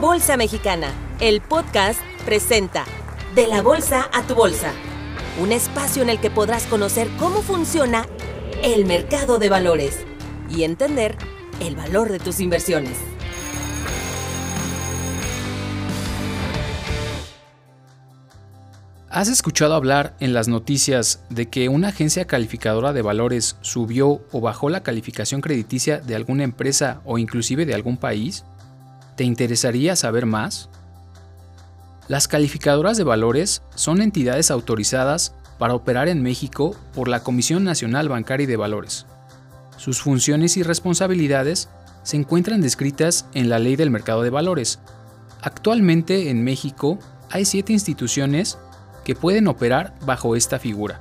Bolsa Mexicana, el podcast presenta De la Bolsa a tu Bolsa, un espacio en el que podrás conocer cómo funciona el mercado de valores y entender el valor de tus inversiones. ¿Has escuchado hablar en las noticias de que una agencia calificadora de valores subió o bajó la calificación crediticia de alguna empresa o inclusive de algún país? ¿Te interesaría saber más? Las calificadoras de valores son entidades autorizadas para operar en México por la Comisión Nacional Bancaria de Valores. Sus funciones y responsabilidades se encuentran descritas en la Ley del Mercado de Valores. Actualmente en México hay siete instituciones que pueden operar bajo esta figura.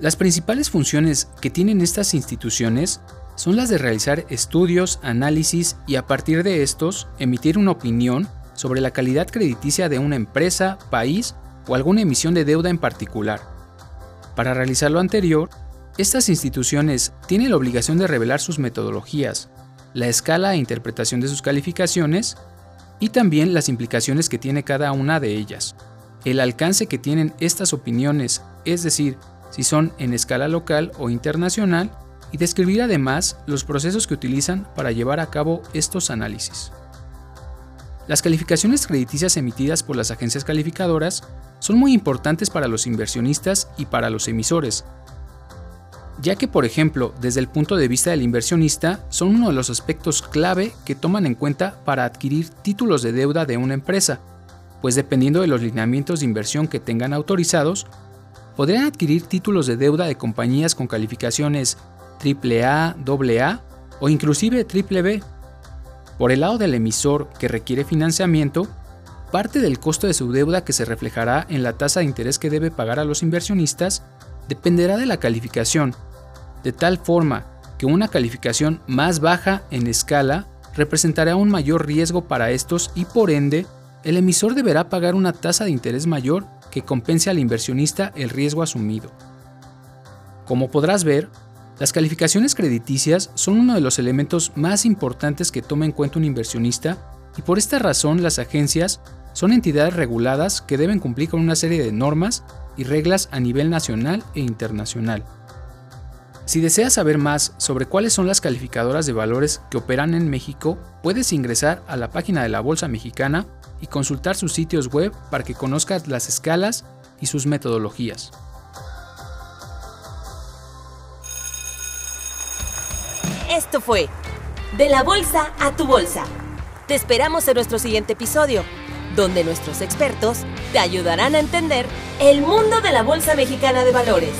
Las principales funciones que tienen estas instituciones son las de realizar estudios, análisis y a partir de estos emitir una opinión sobre la calidad crediticia de una empresa, país o alguna emisión de deuda en particular. Para realizar lo anterior, estas instituciones tienen la obligación de revelar sus metodologías, la escala e interpretación de sus calificaciones y también las implicaciones que tiene cada una de ellas el alcance que tienen estas opiniones, es decir, si son en escala local o internacional, y describir además los procesos que utilizan para llevar a cabo estos análisis. Las calificaciones crediticias emitidas por las agencias calificadoras son muy importantes para los inversionistas y para los emisores, ya que por ejemplo, desde el punto de vista del inversionista, son uno de los aspectos clave que toman en cuenta para adquirir títulos de deuda de una empresa, pues dependiendo de los lineamientos de inversión que tengan autorizados, podrían adquirir títulos de deuda de compañías con calificaciones AAA, AA o inclusive BB. Por el lado del emisor que requiere financiamiento, parte del costo de su deuda que se reflejará en la tasa de interés que debe pagar a los inversionistas dependerá de la calificación, de tal forma que una calificación más baja en escala representará un mayor riesgo para estos y por ende el emisor deberá pagar una tasa de interés mayor que compense al inversionista el riesgo asumido. Como podrás ver, las calificaciones crediticias son uno de los elementos más importantes que toma en cuenta un inversionista y por esta razón las agencias son entidades reguladas que deben cumplir con una serie de normas y reglas a nivel nacional e internacional. Si deseas saber más sobre cuáles son las calificadoras de valores que operan en México, puedes ingresar a la página de la Bolsa Mexicana y consultar sus sitios web para que conozcas las escalas y sus metodologías. Esto fue De la Bolsa a tu Bolsa. Te esperamos en nuestro siguiente episodio, donde nuestros expertos te ayudarán a entender el mundo de la Bolsa Mexicana de Valores.